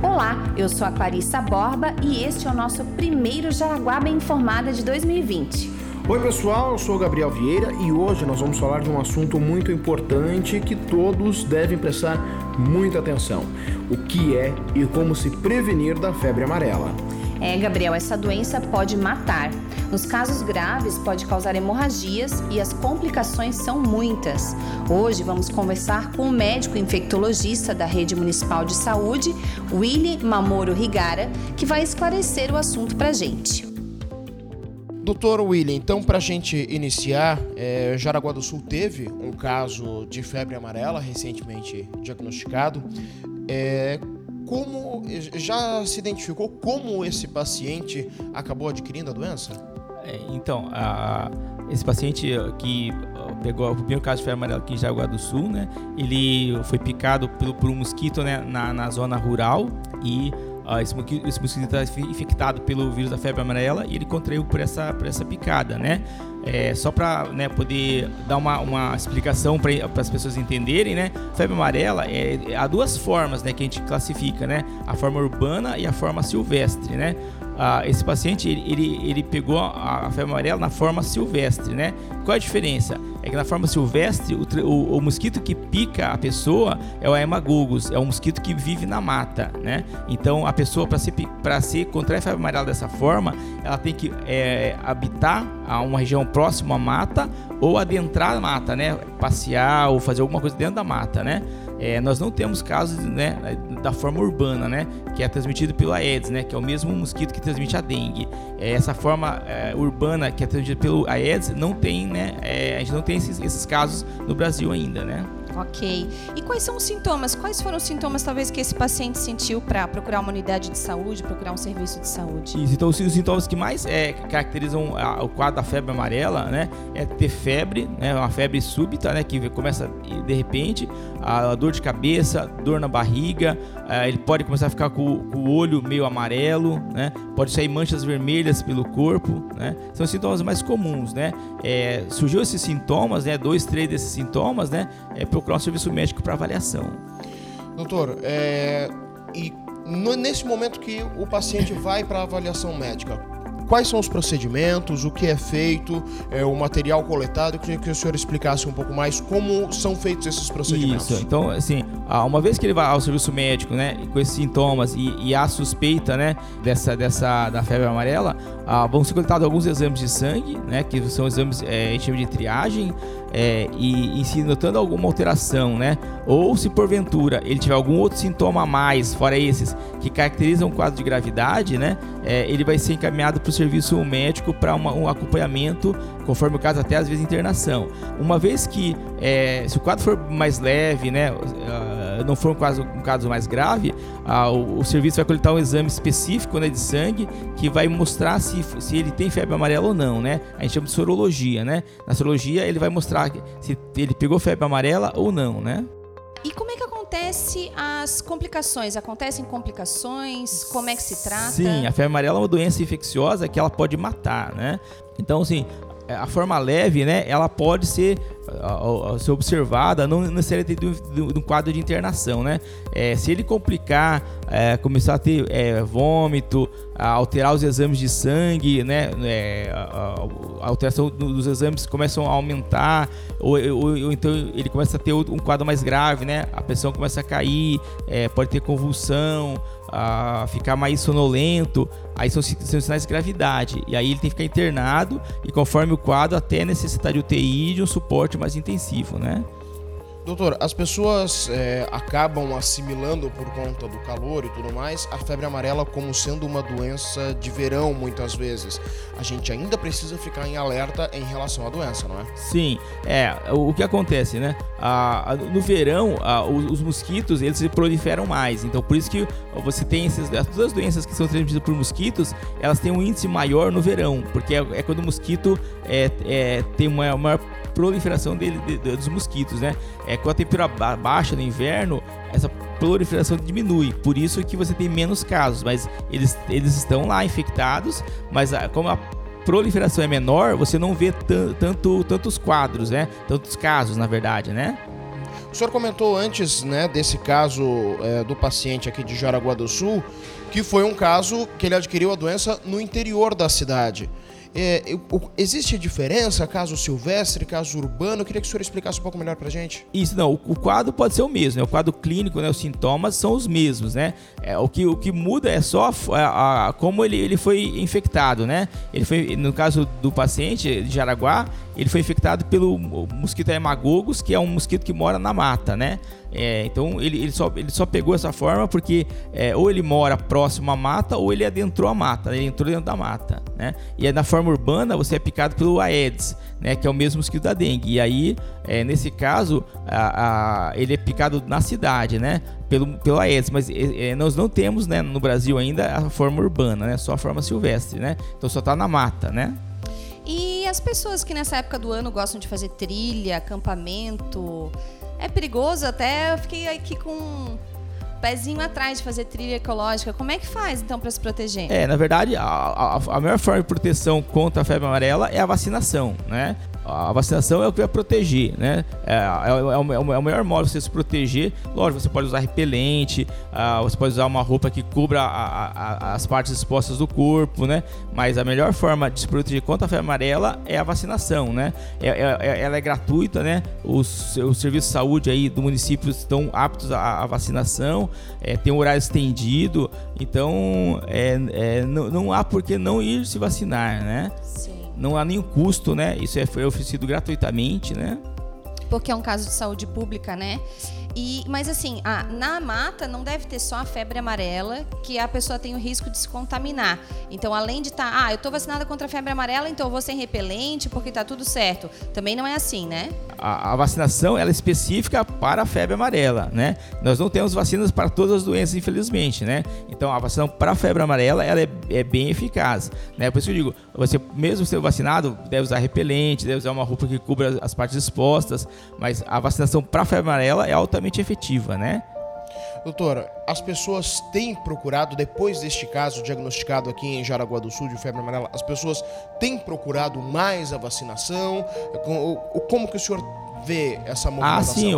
Olá, eu sou a Clarissa Borba e este é o nosso primeiro Jaraguá Informada de 2020. Oi pessoal, eu sou o Gabriel Vieira e hoje nós vamos falar de um assunto muito importante que todos devem prestar muita atenção: o que é e como se prevenir da febre amarela. É, Gabriel, essa doença pode matar. Nos casos graves, pode causar hemorragias e as complicações são muitas. Hoje vamos conversar com o médico infectologista da Rede Municipal de Saúde, Willy Mamoro Rigara, que vai esclarecer o assunto para gente. Doutor William, então para a gente iniciar, é, Jaraguá do Sul teve um caso de febre amarela recentemente diagnosticado. É, como já se identificou como esse paciente acabou adquirindo a doença? É, então, a, esse paciente que pegou o primeiro caso de febre amarela aqui em Jaraguá do Sul, né? Ele foi picado pelo, por um mosquito né, na, na zona rural e esse, mosquito, esse mosquito está infectado pelo vírus da febre amarela e ele contraiu por essa, por essa picada, né? É, só para né, poder dar uma, uma explicação para as pessoas entenderem, né? Febre amarela é, há duas formas, né, que a gente classifica, né? A forma urbana e a forma silvestre, né? Ah, esse paciente ele, ele, ele pegou a, a, febre amarela na forma silvestre, né? Qual é a diferença? É que na forma silvestre, o, o, o mosquito que pica a pessoa é o hemagogus, é um mosquito que vive na mata, né? Então a pessoa para ser para ser contrair a febre amarela dessa forma, ela tem que é, habitar a uma região próxima à mata ou adentrar a mata, né? Passear ou fazer alguma coisa dentro da mata, né? É, nós não temos casos né, da forma urbana, né, que é transmitido pelo Aedes, né, que é o mesmo mosquito que transmite a dengue. É, essa forma é, urbana que é transmitida pelo Aedes não tem, né, é, a gente não tem esses, esses casos no Brasil ainda, né? Ok. E quais são os sintomas? Quais foram os sintomas, talvez, que esse paciente sentiu para procurar uma unidade de saúde, procurar um serviço de saúde? Isso, então, os sintomas que mais é, caracterizam a, o quadro da febre amarela, né, é ter febre, né, uma febre súbita, né, que começa de repente, a, dor de cabeça, dor na barriga, ele pode começar a ficar com, o olho meio amarelo, né, pode sair manchas vermelhas pelo corpo, né, são os sintomas mais comuns, né. É, surgiu esses sintomas, né, dois, três desses sintomas, né, é procurar um serviço médico para avaliação. Doutor, é, e nesse momento que o paciente vai para avaliação médica, quais são os procedimentos, o que é feito, é, o material coletado. Queria que o senhor explicasse um pouco mais como são feitos esses procedimentos. Isso, então, assim, uma vez que ele vai ao serviço médico, né, com esses sintomas e, e há suspeita, né, dessa, dessa da febre amarela, ah, vão ser coletados alguns exames de sangue, né, que são exames é, a gente chama de triagem, é, e, e, se notando alguma alteração, né, ou se porventura ele tiver algum outro sintoma a mais, fora esses, que caracterizam um quadro de gravidade, né, é, ele vai ser encaminhado para o serviço médico para um acompanhamento, conforme o caso, até às vezes internação. Uma vez que, é, se o quadro for mais leve, né, uh, não for um caso, um caso mais grave, uh, o, o, serviço vai coletar um exame específico né, de sangue que vai mostrar se, se ele tem febre amarela ou não, né? A gente chama de sorologia, né? Na sorologia ele vai mostrar se ele pegou febre amarela ou não, né? Acontece as complicações? Acontecem complicações? Como é que se trata? Sim, a febre amarela é uma doença infecciosa que ela pode matar, né? Então, assim, a forma leve, né, ela pode ser, ser observada, não necessariamente de um quadro de internação, né? É, se ele complicar, é, começar a ter é, vômito, a alterar os exames de sangue, né? É, a, a, alteração dos exames começam a aumentar, ou, ou, ou, então ele começa a ter um quadro mais grave, né? A pressão começa a cair, é, pode ter convulsão, a ficar mais sonolento, aí são, são sinais de gravidade. E aí ele tem que ficar internado e conforme o quadro até necessitar de UTI de um suporte mais intensivo, né? Doutor, as pessoas é, acabam assimilando por conta do calor e tudo mais a febre amarela como sendo uma doença de verão muitas vezes. A gente ainda precisa ficar em alerta em relação à doença, não é? Sim, é o que acontece, né? No verão, os, os, mosquitos eles se proliferam mais, então por isso que você tem esses, todas as doenças que são transmitidas por mosquitos, elas têm um índice maior no verão, porque é, é quando o mosquito é, é, tem uma maior proliferação dele, de, dos mosquitos, né? Com a temperatura baixa no inverno, essa proliferação diminui. Por isso que você tem menos casos, mas eles, eles estão lá infectados, mas a, como a proliferação é menor, você não vê tanto tantos quadros, né? Tantos casos, na verdade, né? O senhor comentou antes, né, desse caso é, do paciente aqui de Jaraguá do Sul, que foi um caso que ele adquiriu a doença no interior da cidade. É, existe diferença, caso silvestre, caso urbano? Eu queria que o senhor explicasse um pouco melhor pra gente. Isso, não, o, quadro pode ser o mesmo, né? O quadro clínico, né? Os sintomas são os mesmos, né? É, o, que, o que muda é só a, a, como ele, ele foi infectado, né? Ele foi, no caso do paciente de Jaraguá, ele foi infectado pelo mosquito hemagogos, que é um mosquito que mora na mata, né? É, então ele, ele, só, ele só pegou essa forma porque é, ou ele mora próximo à mata ou ele adentrou a mata, ele entrou dentro da mata, né? E na forma urbana você é picado pelo Aedes, né? Que é o mesmo mosquito da dengue. E aí, é, nesse caso, a, a, ele é picado na cidade, né? Pelo, pelo Aedes, mas é, é, nós não temos, né, no Brasil ainda a forma urbana, né? Só a forma silvestre, né? Então só está na mata, né? E as pessoas que nessa época do ano gostam de fazer trilha, acampamento, é perigoso até. Eu fiquei aqui com um pezinho atrás de fazer trilha ecológica. Como é que faz então para se proteger? É, na verdade, a, a, a melhor forma de proteção contra a febre amarela é a vacinação, né? A vacinação é o que vai proteger, né? É, é, é, o, é, o, melhor modo de você se proteger. Lógico, você pode usar repelente, uh, você pode usar uma roupa que cubra a, a, as partes expostas do corpo, né? Mas a melhor forma de se proteger contra a febre amarela é a vacinação, né? É, é, é ela é gratuita, né? Os, os serviços de saúde aí do município estão aptos à, à vacinação, tem um horário estendido, então não, não há por que não ir se vacinar, né? Sim não há nenhum custo, né? Isso é, foi oferecido gratuitamente, né? Porque é um caso de saúde pública, né? E, mas assim, a, na mata não deve ter só a febre amarela, que a pessoa tem o risco de se contaminar. Então, além de estar, tá, ah, eu estou vacinada contra a febre amarela, então eu vou sem repelente porque está tudo certo. Também não é assim, né? A, a, vacinação ela é específica para a febre amarela, né? Nós não temos vacinas para todas as doenças, infelizmente, né? Então, a vacinação para a febre amarela ela é, é bem eficaz, né? Por isso que eu digo, você mesmo sendo vacinado deve usar repelente, deve usar uma roupa que cubra as partes expostas, mas a vacinação para a febre amarela é altamente efetiva, né? Doutora, as pessoas têm procurado, depois deste caso diagnosticado aqui em Jaraguá do Sul de febre amarela, as pessoas têm procurado mais a vacinação? Como que o senhor vê essa ah, movimentação? Ah, sim,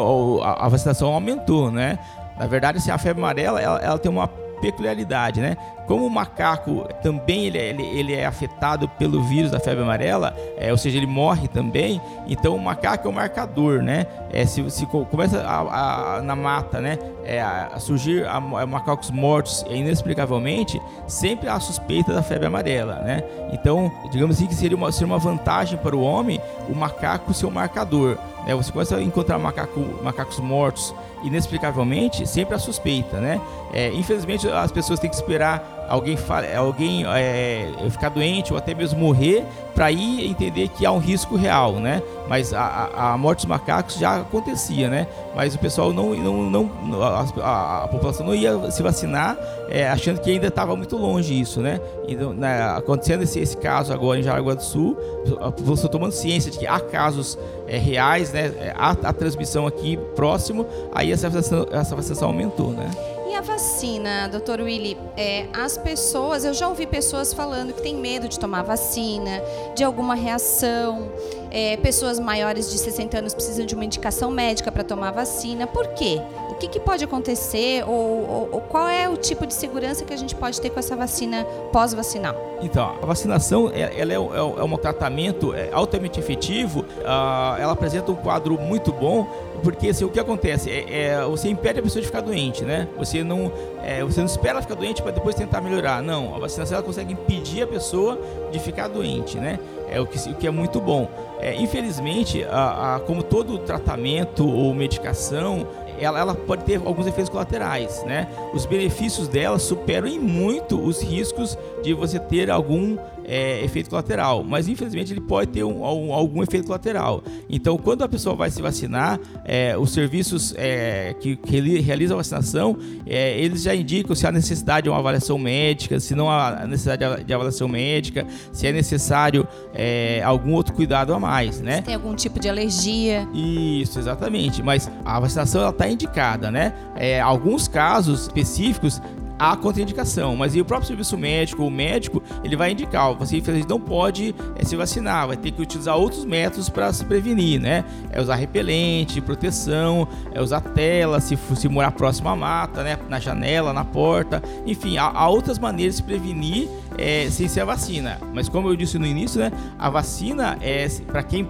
a vacinação aumentou, né? Na verdade, assim, a febre amarela ela, ela tem uma peculiaridade, né? Como o macaco também ele, é, ele, ele é afetado pelo vírus da febre amarela, é, ou seja, ele morre também, então o macaco é o marcador, né? É, se, se começa a, a, na mata, né? É, a surgir a, a macacos mortos inexplicavelmente, sempre há suspeita da febre amarela, né? Então, digamos assim que seria uma, seria uma vantagem para o homem o macaco ser o marcador. Né? Você começa a encontrar macaco, macacos mortos inexplicavelmente, sempre há suspeita, né? É, infelizmente as pessoas têm que esperar alguém, alguém é, ficar doente ou até mesmo morrer para ir entender que há um risco real, né? Mas a, a, morte dos macacos já acontecia, né? Mas o pessoal não, não, não a, a população não ia se vacinar, é, achando que ainda estava muito longe isso, né? Então, né, acontecendo esse, esse caso agora em Jaraguá do Sul, a população tomando ciência de que há casos é, reais, né? Há a transmissão aqui próximo, aí essa vacinação, essa vacinação aumentou, né? A vacina, doutor Willy, é, as pessoas, eu já ouvi pessoas falando que tem medo de tomar vacina, de alguma reação. É, pessoas maiores de 60 anos precisam de uma indicação médica para tomar vacina. Por quê? O que, que pode acontecer? Ou, ou, ou, qual é o tipo de segurança que a gente pode ter com essa vacina pós-vacinal? Então, a vacinação ela é, é, é um tratamento é, altamente efetivo. Uh, ela apresenta um quadro muito bom porque assim, o que acontece é, é, você impede a pessoa de ficar doente, né? Você não, é, você não espera ela ficar doente para depois tentar melhorar. Não, a vacinação ela consegue impedir a pessoa de ficar doente, né? É o que, o que é muito bom. É, infelizmente, a, a, como todo tratamento ou medicação, ela, ela, pode ter alguns efeitos colaterais, né? Os benefícios dela superam em muito os riscos de você ter algum é, efeito colateral, mas infelizmente ele pode ter um, um, algum efeito colateral. Então, quando a pessoa vai se vacinar, é, os serviços é, que, que, realizam a vacinação, é, eles já indicam se há necessidade de uma avaliação médica, se não há necessidade de avaliação médica, se é necessário é, algum outro cuidado a mais, né? Se tem algum tipo de alergia. Isso, exatamente. Mas a vacinação ela está indicada, né? É, alguns casos específicos há contraindicação. Mas o próprio serviço médico, o médico, ele vai indicar, você infelizmente não pode é, se vacinar, vai ter que utilizar outros métodos para se prevenir, né? É usar repelente, proteção, é usar tela, se, se morar próximo à mata, né? Na janela, na porta, enfim, há, há outras maneiras de se prevenir é, sem ser a vacina. Mas como eu disse no início, né? A vacina é para quem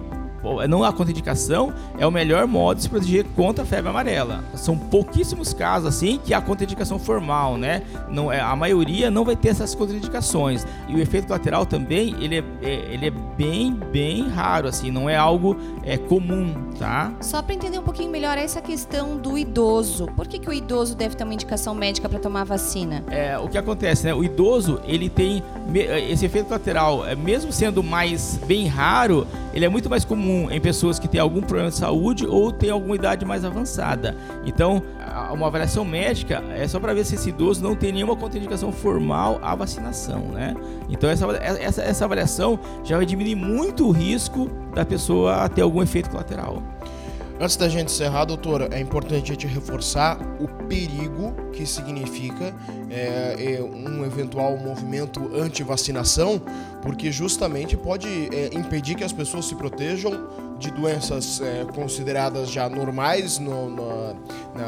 não há contraindicação, é o melhor modo de se proteger contra a febre amarela. São pouquíssimos casos assim que há contraindicação formal, né? Não é, a maioria não vai ter essas contraindicações. E o efeito colateral também, ele é, é ele é bem, bem raro assim, não é algo é, comum, tá? Só para entender um pouquinho melhor essa questão do idoso. Por que, que o idoso deve ter uma indicação médica para tomar a vacina? É, o que acontece, né? O idoso, ele tem esse efeito colateral, é, mesmo sendo mais bem raro, ele é muito mais comum em pessoas que têm algum problema de saúde ou têm alguma idade mais avançada. Então, uma avaliação médica é só para ver se esse idoso não tem nenhuma contraindicação formal à vacinação, né? Então, essa, essa, essa avaliação já vai diminuir muito o risco da pessoa ter algum efeito colateral. Antes da gente encerrar, doutora, é importante a gente reforçar o perigo que significa é, é um eventual movimento anti-vacinação, porque justamente pode é, impedir que as pessoas se protejam de doenças é, consideradas já normais no, no,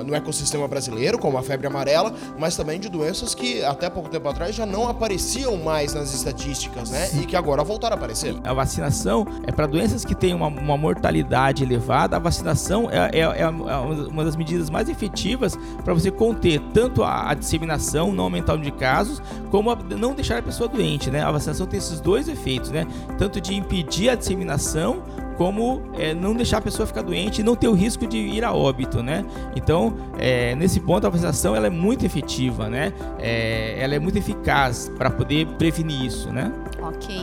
no, ecossistema brasileiro, como a febre amarela, mas também de doenças que até pouco tempo atrás já não apareciam mais nas estatísticas, né? E que agora voltaram a aparecer. A vacinação é para doenças que têm uma, uma, mortalidade elevada. A vacinação é, é, é uma das medidas mais efetivas para você conter tanto a, a, disseminação, não aumentar o número de casos, como a, não deixar a pessoa doente, né? A vacinação tem esses dois efeitos, né? Tanto de impedir a disseminação como é, não deixar a pessoa ficar doente e não ter o risco de ir a óbito, né? Então, é, nesse ponto, a vacinação ela é muito efetiva, né? É, ela é muito eficaz para poder prevenir isso, né? Ok.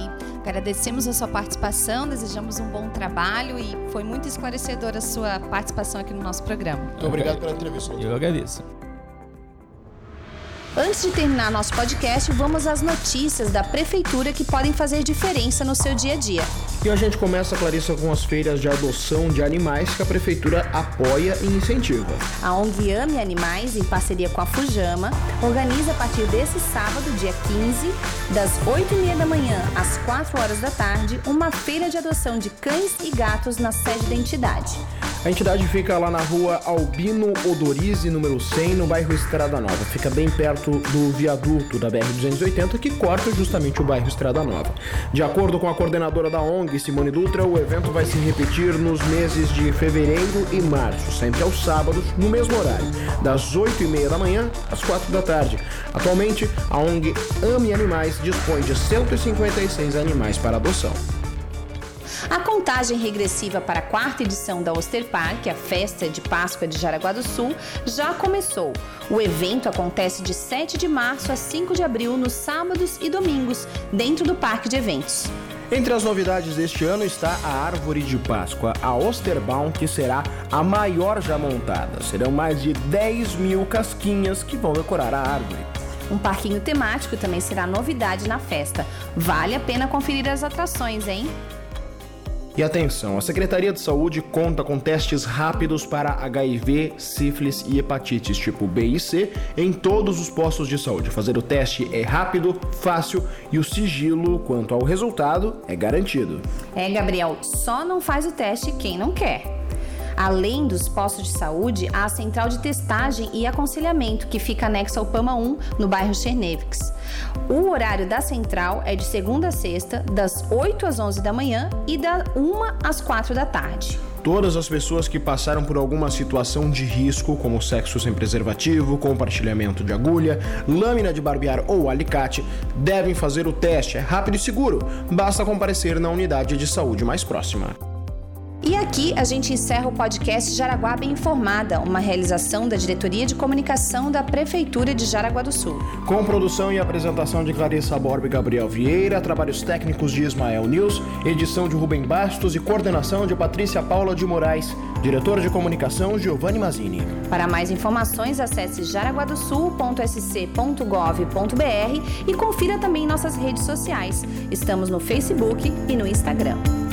Agradecemos a sua participação, desejamos um bom trabalho e foi muito esclarecedora a sua participação aqui no nosso programa. Muito obrigado pela entrevista. Eu agradeço. Antes de terminar nosso podcast, vamos às notícias da prefeitura que podem fazer diferença no seu dia a dia. E a gente começa, Clarissa, com as feiras de adoção de animais que a prefeitura apoia e incentiva. A ONG Ame Animais, em parceria com a Fujama, organiza a partir desse sábado, dia 15, das 8h30 da manhã às 4 horas da tarde, uma feira de adoção de cães e gatos na sede da entidade. A entidade fica lá na rua Albino Odorize, número 100, no bairro Estrada Nova. Fica bem perto do viaduto da BR-280 que corta justamente o bairro Estrada Nova. De acordo com a coordenadora da ONG, Simone Dutra, o evento vai se repetir nos meses de fevereiro e março, sempre aos sábados, no mesmo horário, das 8h30 da manhã às 4 da tarde. Atualmente, a ONG Ame Animais dispõe de 156 animais para adoção. A contagem regressiva para a quarta edição da Oster Park, a festa de Páscoa de Jaraguá do Sul, já começou. O evento acontece de 7 de março a 5 de abril, nos sábados e domingos, dentro do parque de eventos. Entre as novidades deste ano está a Árvore de Páscoa, a Osterbaum, que será a maior já montada. Serão mais de 10 mil casquinhas que vão decorar a árvore. Um parquinho temático também será novidade na festa. Vale a pena conferir as atrações, hein? E atenção, a Secretaria de Saúde conta com testes rápidos para HIV, sífilis e hepatites tipo B e C em todos os postos de saúde. Fazer o teste é rápido, fácil e o sigilo quanto ao resultado é garantido. É, Gabriel, só não faz o teste quem não quer. Além dos postos de saúde, há a central de testagem e aconselhamento, que fica anexo ao PAMA 1, no bairro Chernevics. O horário da central é de segunda a sexta, das 8 às 11 da manhã e da 1 às 4 da tarde. Todas as pessoas que passaram por alguma situação de risco, como sexo sem preservativo, compartilhamento de agulha, lâmina de barbear ou alicate, devem fazer o teste. É rápido e seguro. Basta comparecer na unidade de saúde mais próxima. E aqui a gente encerra o podcast Jaraguá Bem Informada, uma realização da Diretoria de Comunicação da Prefeitura de Jaraguá do Sul. Com produção e apresentação de Clarissa Borba e Gabriel Vieira, trabalhos técnicos de Ismael News, edição de Rubem Bastos e coordenação de Patrícia Paula de Moraes, diretor de comunicação Giovanni Mazini. Para mais informações, acesse jaraguadosul.sc.gov.br e confira também nossas redes sociais. Estamos no Facebook e no Instagram.